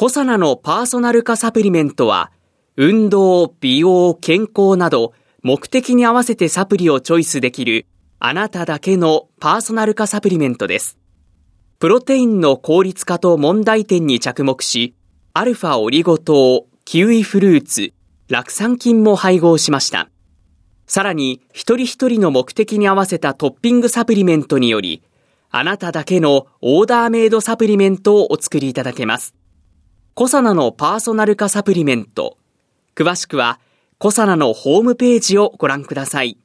コサナのパーソナル化サプリメントは運動、美容、健康など目的に合わせてサプリをチョイスできるあなただけのパーソナル化サプリメントです。プロテインの効率化と問題点に着目し、アルファオリゴ糖、キウイフルーツ、酪酸菌も配合しました。さらに、一人一人の目的に合わせたトッピングサプリメントにより、あなただけのオーダーメイドサプリメントをお作りいただけます。コサナのパーソナル化サプリメント。詳しくは、コサナのホームページをご覧ください。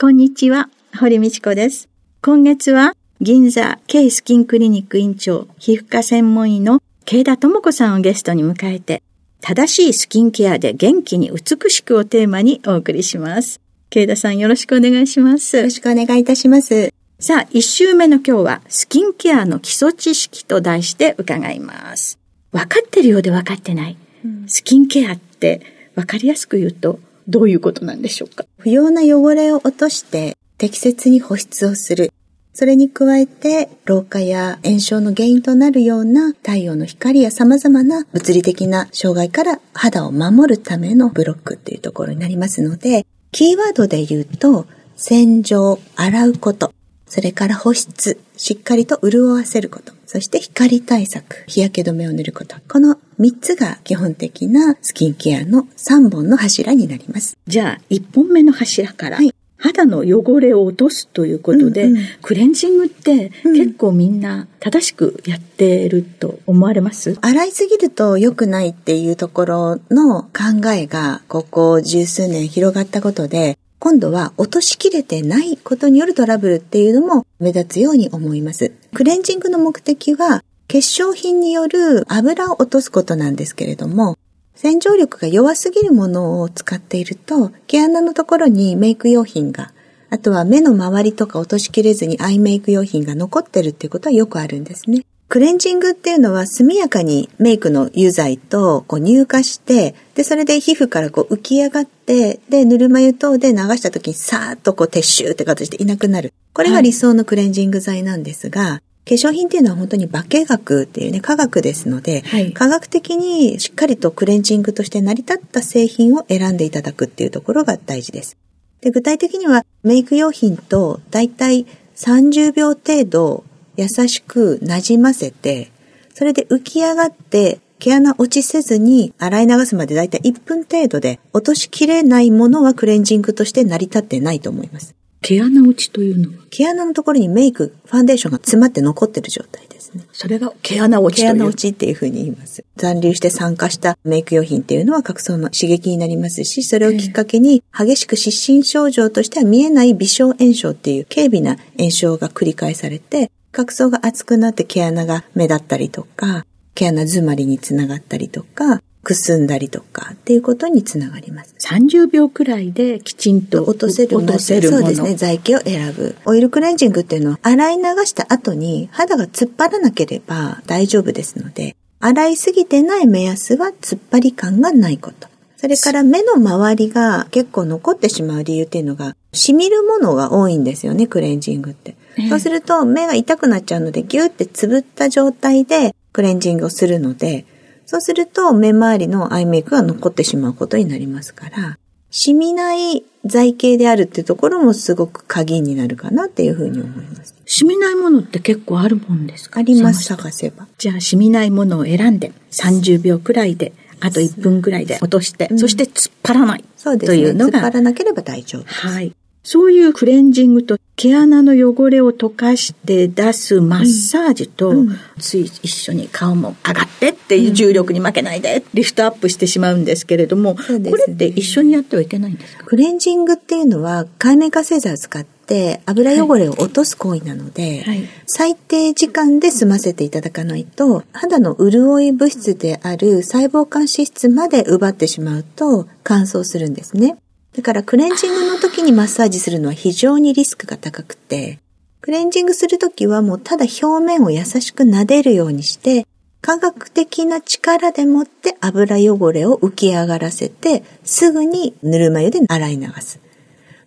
こんにちは、堀道子です。今月は銀座 K スキンクリニック院長、皮膚科専門医の慶田智子さんをゲストに迎えて、正しいスキンケアで元気に美しくをテーマにお送りします。慶田さんよろしくお願いします。よろしくお願いいたします。さあ、一週目の今日は、スキンケアの基礎知識と題して伺います。分かってるようで分かってない。うん、スキンケアって分かりやすく言うと、どういうことなんでしょうか？不要な汚れを落として適切に保湿をする。それに加えて、老化や炎症の原因となるような太陽の光や様々な物理的な障害から肌を守るためのブロックっていうところになりますので、キーワードで言うと、洗浄、洗うこと、それから保湿、しっかりと潤わせること、そして光対策、日焼け止めを塗ること。この3つが基本的なスキンケアの3本の柱になります。じゃあ、1本目の柱から、はい、肌の汚れを落とすということで、うんうん、クレンジングって結構みんな正しくやってると思われます、うん、洗いすぎると良くないっていうところの考えがここ十数年広がったことで、今度は落としきれてないことによるトラブルっていうのも目立つように思います。クレンジングの目的は化粧品による油を落とすことなんですけれども、洗浄力が弱すぎるものを使っていると、毛穴のところにメイク用品が、あとは目の周りとか落としきれずにアイメイク用品が残ってるっていうことはよくあるんですね。クレンジングっていうのは速やかにメイクの油剤とこう乳化して、で、それで皮膚からこう浮き上がって、で、ぬるま湯等で流した時にさーっとこう撤収って形でいなくなる。これが理想のクレンジング剤なんですが、はい化粧品っていうのは本当に化学っていうね、科学ですので、はい、科学的にしっかりとクレンジングとして成り立った製品を選んでいただくっていうところが大事です。で具体的にはメイク用品とだいたい30秒程度優しくなじませて、それで浮き上がって毛穴落ちせずに洗い流すまでだいたい1分程度で落としきれないものはクレンジングとして成り立ってないと思います。毛穴落ちというのは？毛穴のところにメイク、ファンデーションが詰まって残ってる状態ですね。それが毛穴落ち毛穴落ちっていうふうに言います。残留して酸化したメイク用品っていうのは角層の刺激になりますし、それをきっかけに激しく失神症状としては見えない微小炎症っていう軽微な炎症が繰り返されて、角層が厚くなって毛穴が目立ったりとか、毛穴詰まりにつながったりとか、くすんだりとかっていうことにつながります。30秒くらいできちんと落とせる落とせるそうですね。剤形を選ぶ。オイルクレンジングっていうのは洗い流した後に肌が突っ張らなければ大丈夫ですので、洗いすぎてない目安は突っ張り感がないこと。それから目の周りが結構残ってしまう理由っていうのが、染みるものが多いんですよね、クレンジングって。そうすると目が痛くなっちゃうので、ギューってつぶった状態でクレンジングをするので、そうすると目周りのアイメイクが残ってしまうことになりますから、染みない剤形であるっていうところもすごく鍵になるかなっていうふうに思います。染みないものって結構あるもんですか？あります、探せば。じゃあ染みないものを選んで30秒くらいであと1分くらいで落として、うん、そして突っ張らない。そうですね。というのが。突っ張らなければ大丈夫です。はい。そういうクレンジングと毛穴の汚れを溶かして出すマッサージと、うん、つい一緒に顔も上がってっていう重力に負けないで、リフトアップしてしまうんですけれども、ね、これって一緒にやってはいけないんですか？クレンジングっていうのは海面活性剤を使ってって油汚れを落とす行為なので、はい、最低時間で済ませていただかないと、肌の潤い物質である細胞間脂質まで奪ってしまうと乾燥するんですね。だからクレンジングの時にマッサージするのは非常にリスクが高くて、クレンジングするときはもうただ表面を優しく撫でるようにして、科学的な力でもって油汚れを浮き上がらせて、すぐにぬるま湯で洗い流す。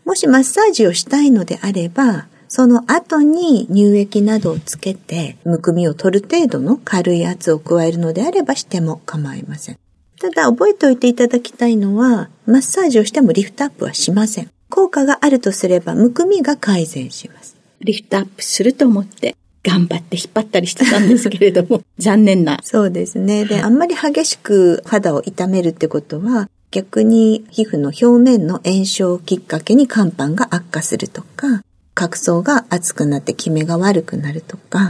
もしマッサージをしたいのであれば、その後に乳液などをつけて、むくみを取る程度の軽い圧を加えるのであればしても構いません。ただ覚えておいていただきたいのは、マッサージをしてもリフトアップはしません。効果があるとすれば、むくみが改善します。リフトアップすると思って頑張って引っ張ったりしてたんですけれども、残念な。そうですね。で、あんまり激しく肌を痛めるってことは、逆に皮膚の表面の炎症をきっかけに肝斑が悪化するとか、角層が厚くなってキメが悪くなるとか、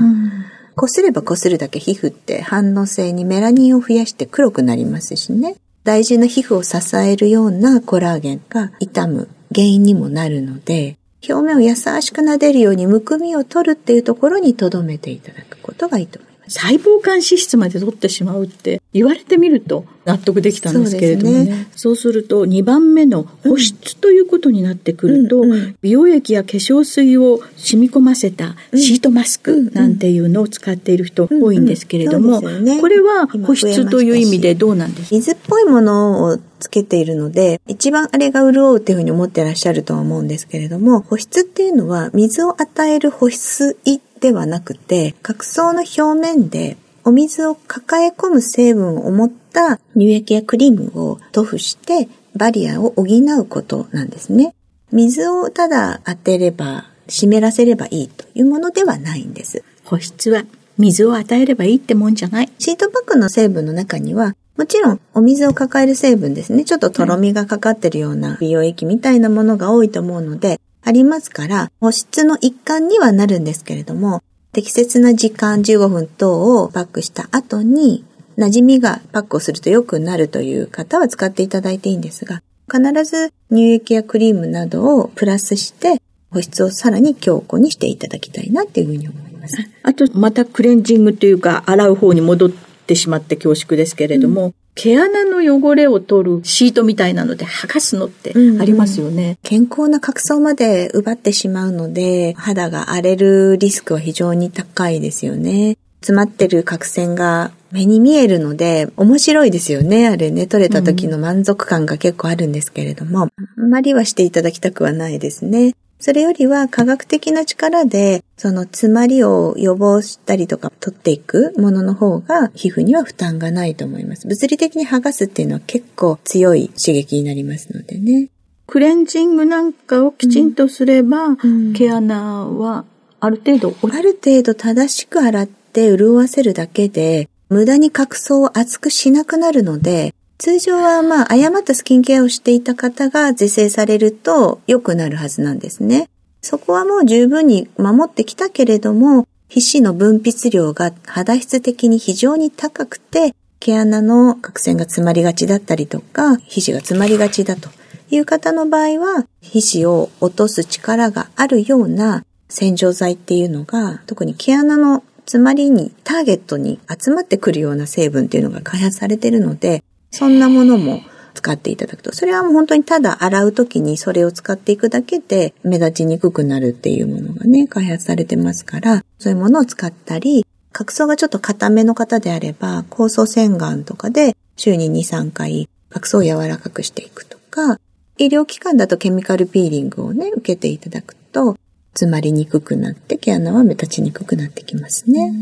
こすればこするだけ皮膚って反応性にメラニンを増やして黒くなりますしね。大事な皮膚を支えるようなコラーゲンが傷む原因にもなるので、表面を優しく撫でるようにむくみを取るっていうところに留めていただくことがいいと思います。細胞間脂質まで取ってしまうって言われてみると納得できたんですけれどもね。そうね。そうすると2番目の保湿ということになってくると、うんうん、美容液や化粧水を染み込ませたシートマスクなんていうのを使っている人多いんですけれども、ね、これは保湿という意味でどうなんですか？水っぽいものをつけているので、一番あれが潤うっていうふうに思ってらっしゃるとは思うんですけれども、保湿っていうのは水を与える保湿液ではなくて、角層の表面でお水を抱え込む成分を持った乳液やクリームを塗布してバリアを補うことなんですね。水をただ当てれば、湿らせればいいというものではないんです。保湿は水を与えればいいってもんじゃない。シートパックの成分の中には、もちろんお水を抱える成分ですね。ちょっととろみがかかってるような美容液みたいなものが多いと思うので、ありますから、保湿の一環にはなるんですけれども、適切な時間15分等をパックした後に、馴染みがパックをすると良くなるという方は使っていただいていいんですが、必ず乳液やクリームなどをプラスして、保湿をさらに強固にしていただきたいなっていうふうに思います。あと、またクレンジングというか、洗う方に戻ってしまって恐縮ですけれども、うん毛穴の汚れを取るシートみたいなので剥がすのってありますよね。うんうん、健康な角層まで奪ってしまうので、肌が荒れるリスクは非常に高いですよね。詰まってる角栓が目に見えるので、面白いですよね。あれね、取れた時の満足感が結構あるんですけれども、あんまりはしていただきたくはないですね。それよりは科学的な力で、その詰まりを予防したりとか取っていくものの方が皮膚には負担がないと思います。物理的に剥がすっていうのは結構強い刺激になりますのでね。クレンジングなんかをきちんとすれば、うん、毛穴はある程度、ある程度正しく洗って潤わせるだけで、無駄に角層を厚くしなくなるので、通常はまあ誤ったスキンケアをしていた方が是正されると良くなるはずなんですね。そこはもう十分に守ってきたけれども、皮脂の分泌量が肌質的に非常に高くて、毛穴の角栓が詰まりがちだったりとか、皮脂が詰まりがちだという方の場合は、皮脂を落とす力があるような洗浄剤っていうのが、特に毛穴の詰まりにターゲットに集まってくるような成分っていうのが開発されているので、そんなものも使っていただくと。それはもう本当にただ洗うときにそれを使っていくだけで目立ちにくくなるっていうものがね、開発されてますから、そういうものを使ったり、角層がちょっと硬めの方であれば、酵素洗顔とかで週に2、3回角層を柔らかくしていくとか、医療機関だとケミカルピーリングをね、受けていただくと、詰まりにくくなって毛穴は目立ちにくくなってきますね。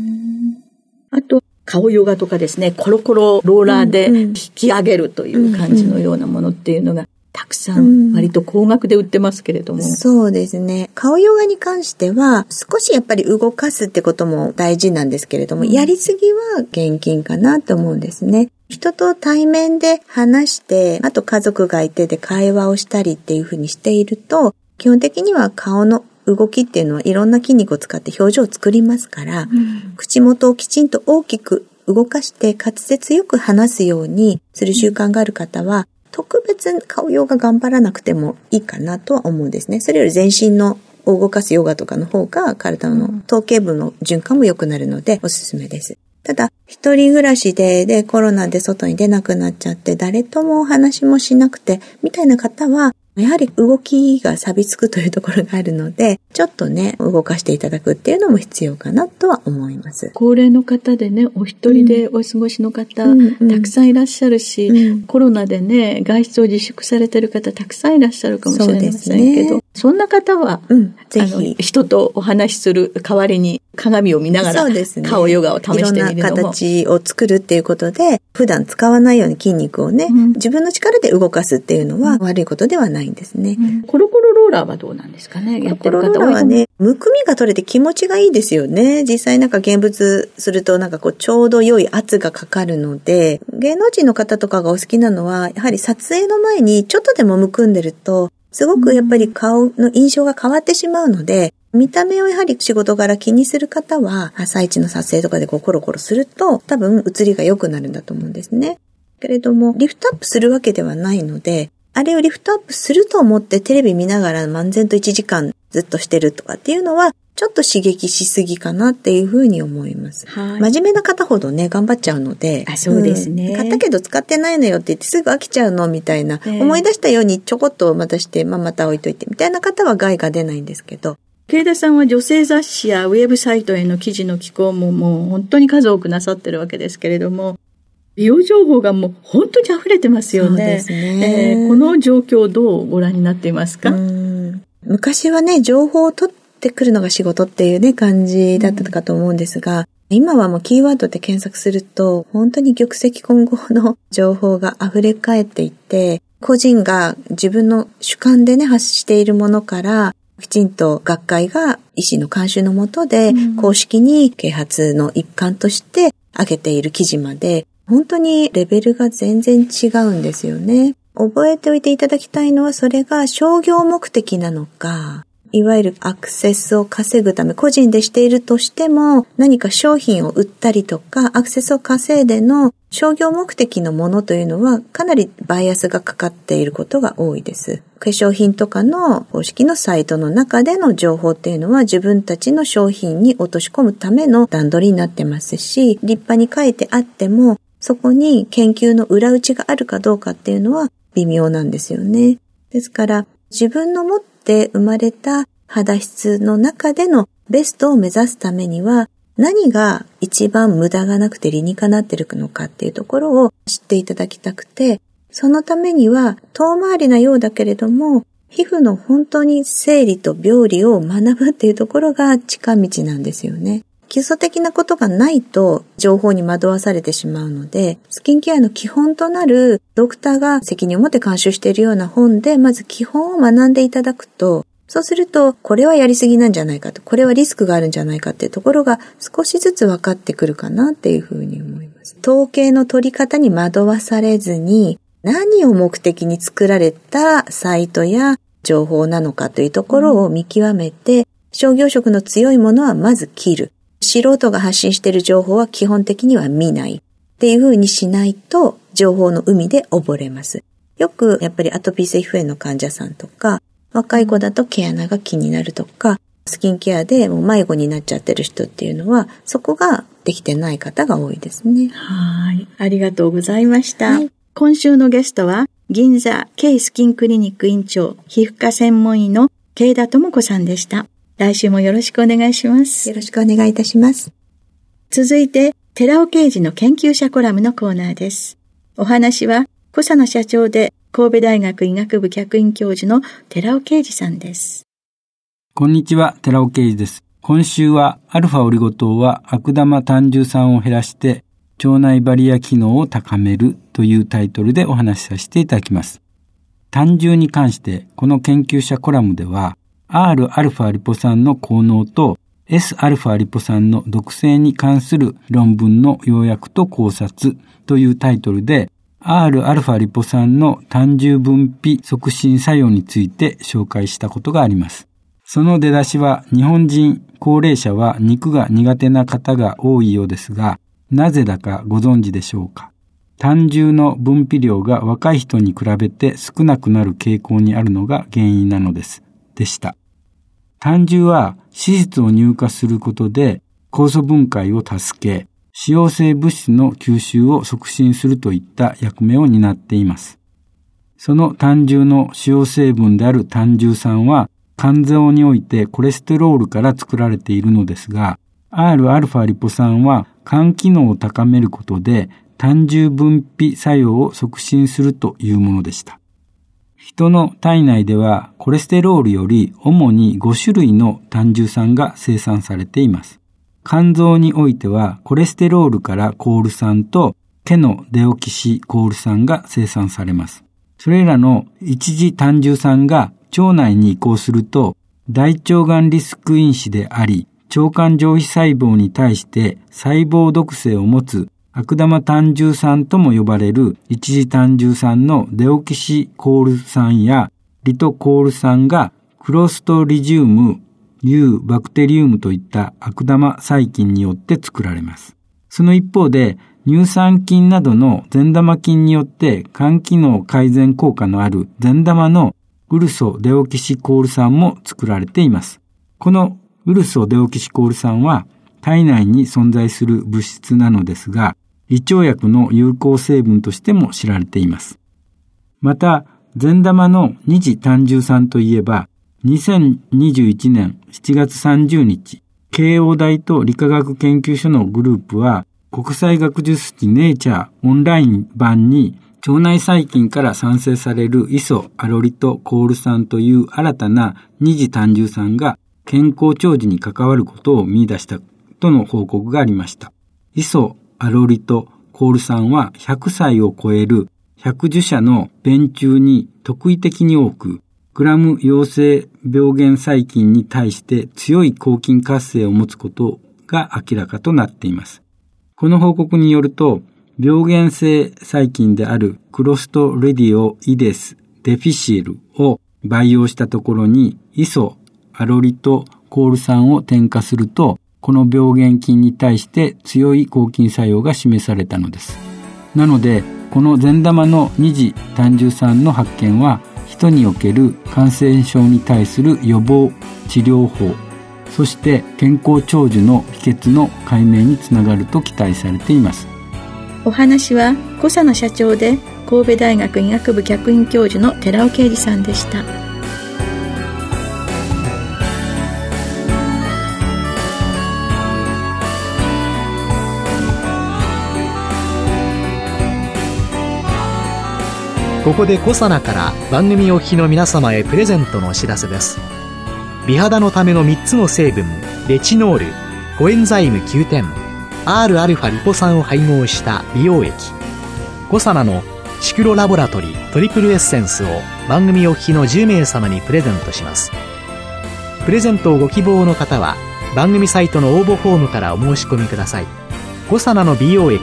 あと、顔ヨガとかですね、コロコロローラーで引き上げるという感じのようなものっていうのが、たくさん割と高額で売ってますけれども、うん、そうですね。顔ヨガに関しては少しやっぱり動かすってことも大事なんですけれども、うん、やりすぎは現金かなと思うんですね。人と対面で話して、あと家族がいてで会話をしたりっていうふうにしていると、基本的には顔の動きっていうのはいろんな筋肉を使って表情を作りますから、うん、口元をきちんと大きく動かして滑舌よく話すようにする習慣がある方は、特別顔用が頑張らなくてもいいかなとは思うんですね。それより全身のを動かすヨガとかの方が体の頭頸部の循環も良くなるのでおすすめです。ただ、一人暮らしで、で、コロナで外に出なくなっちゃって、誰ともお話もしなくて、みたいな方は、やはり動きが錆びつくというところがあるので、ちょっとね、動かしていただくっていうのも必要かなとは思います。高齢の方でね、お一人でお過ごしの方、うん、たくさんいらっしゃるし、うん、コロナでね、外出を自粛されてる方たくさんいらっしゃるかもしれませんけど、そ、ね,、んな方は、うん、ぜひ。人とお話しする代わりに鏡を見ながら、ね、顔ヨガを試してみるのも。いろんな形を作るっていうことで、普段使わないように筋肉をね、自分の力で動かすっていうのは悪いことではないんですね。コロコロローラーはどうなんですかね？やってる方はね、むくみが取れて気持ちがいいですよね。実際なんか現物するとなんかこうちょうど良い圧がかかるので、芸能人の方とかがお好きなのは、やはり撮影の前にちょっとでもむくんでると、すごくやっぱり顔の印象が変わってしまうので、見た目をやはり仕事柄気にする方は、朝一の撮影とかでこうコロコロすると、多分映りが良くなるんだと思うんですね。けれども、リフトアップするわけではないので、あれをリフトアップすると思ってテレビ見ながら漫然と1時間ずっとしてるとかっていうのは、ちょっと刺激しすぎかなっていうふうに思います。はい、真面目な方ほどね、頑張っちゃうので。あ、そうですね、うん、買ったけど使ってないのよって言ってすぐ飽きちゃうのみたいな、えー、思い出したようにちょこっとまたして、まあ、また置いといてみたいな方は害が出ないんですけど。慶田さんは女性雑誌やウェブサイトへの記事の寄稿ももう本当に数多くなさってるわけですけれども、美容情報がもう本当に溢れてますよね。ね、えー、この状況をどうご覧になっていますか？昔はね、情報を取ってくるのが仕事っていうね、感じだったかと思うんですが、うん、今はもうキーワードで検索すると、本当に玉石混合の情報が溢れ返っていて、個人が自分の主観でね、発しているものから、きちんと学会が医師の監修のもとで、公式に啓発の一環として上げている記事まで、本当にレベルが全然違うんですよね。覚えておいていただきたいのはそれが商業目的なのか、いわゆるアクセスを稼ぐため、個人でしているとしても、何か商品を売ったりとか、アクセスを稼いでの商業目的のものというのは、かなりバイアスがかかっていることが多いです。化粧品とかの公式のサイトの中での情報っていうのは、自分たちの商品に落とし込むための段取りになってますし、立派に書いてあっても、そこに研究の裏打ちがあるかどうかっていうのは微妙なんですよね。ですから、自分の持って生まれた肌質の中でのベストを目指すためには、何が一番無駄がなくて理にかなってるのかっていうところを知っていただきたくて、そのためには遠回りなようだけれども、皮膚の本当に生理と病理を学ぶっていうところが近道なんですよね。基礎的なことがないと情報に惑わされてしまうので、スキンケアの基本となるドクターが責任を持って監修しているような本で、まず基本を学んでいただくと、そうすると、これはやりすぎなんじゃないかと、これはリスクがあるんじゃないかっていうところが少しずつ分かってくるかなっていうふうに思います。統計の取り方に惑わされずに、何を目的に作られたサイトや情報なのかというところを見極めて、商業色の強いものはまず切る。素人が発信している情報は基本的には見ないっていう風にしないと情報の海で溺れます。よくやっぱりアトピー性皮膚炎の患者さんとか、若い子だと毛穴が気になるとか、スキンケアでもう迷子になっちゃってる人っていうのは、そこができてない方が多いですね。はい。ありがとうございました。はい、今週のゲストは、銀座 K スキンクリニック院長、皮膚科専門医の慶田智子さんでした。来週もよろしくお願いします。よろしくお願いいたします。続いて、寺尾刑事の研究者コラムのコーナーです。お話は、小佐野社長で神戸大学医学部客員教授の寺尾啓二さんです。こんにちは、寺尾啓二です。今週は、アルファオリゴ糖は悪玉単純酸を減らして、腸内バリア機能を高めるというタイトルでお話しさせていただきます。単純に関して、この研究者コラムでは、Rα リポ酸の効能と Sα リポ酸の毒性に関する論文の要約と考察というタイトルで Rα リポ酸の単純分泌促進作用について紹介したことがあります。その出だしは日本人高齢者は肉が苦手な方が多いようですが、なぜだかご存知でしょうか単純の分泌量が若い人に比べて少なくなる傾向にあるのが原因なのです。でした。 胆汁は脂質を乳化することで酵素分解を助け、使用性物質の吸収を促進するといった役目を担っています。その胆汁の主要成分である胆汁酸は肝臓においてコレステロールから作られているのですが、Rα リポ酸は肝機能を高めることで胆汁分泌作用を促進するというものでした。人の体内ではコレステロールより主に5種類の胆汁酸が生産されています。肝臓においてはコレステロールからコール酸と毛のデオキシコール酸が生産されます。それらの一次単重酸が腸内に移行すると、大腸がんリスク因子であり、腸管上皮細胞に対して細胞毒性を持つ悪玉単重酸とも呼ばれる一次単重酸のデオキシコール酸やリトコール酸がクロストリジウム、ユーバクテリウムといった悪玉細菌によって作られます。その一方で、乳酸菌などの善玉菌によって肝機能改善効果のある善玉のウルソデオキシコール酸も作られています。このウルソデオキシコール酸は体内に存在する物質なのですが、胃腸薬の有効成分としても知られています。また、善玉の二次単重酸といえば、2021年7月30日、慶応大と理化学研究所のグループは、国際学術誌ネイチャーオンライン版に腸内細菌から産生されるイソ、アロリト、コール酸という新たな二次単重酸が健康長寿に関わることを見出したとの報告がありました。イソ、アロリト、コール酸は100歳を超える110社の便中に特異的に多く、グラム陽性病原細菌に対して強い抗菌活性を持つことが明らかとなっています。この報告によると、病原性細菌であるクロストレディオイデスデフィシールを培養したところにイソ、アロリト、コール酸を添加すると、この病原菌に対して強い抗菌作用が示されたのです。なので、この善玉の二次単重酸の発見は、人における感染症に対する予防治療法そして健康長寿の秘訣の解明につながると期待されていますお話は小佐野社長で神戸大学医学部客員教授の寺尾啓二さんでしたここでコサナから番組お聞きの皆様へプレゼントのお知らせです。美肌のための3つの成分レチノールコエンザイム9点 Rα リポ酸を配合した美容液。コサナのシクロラボラトリトリプルエッセンスを番組お聞きの10名様にプレゼントします。プレゼントをご希望の方は番組サイトの応募フォームからお申し込みください。コサナの美容液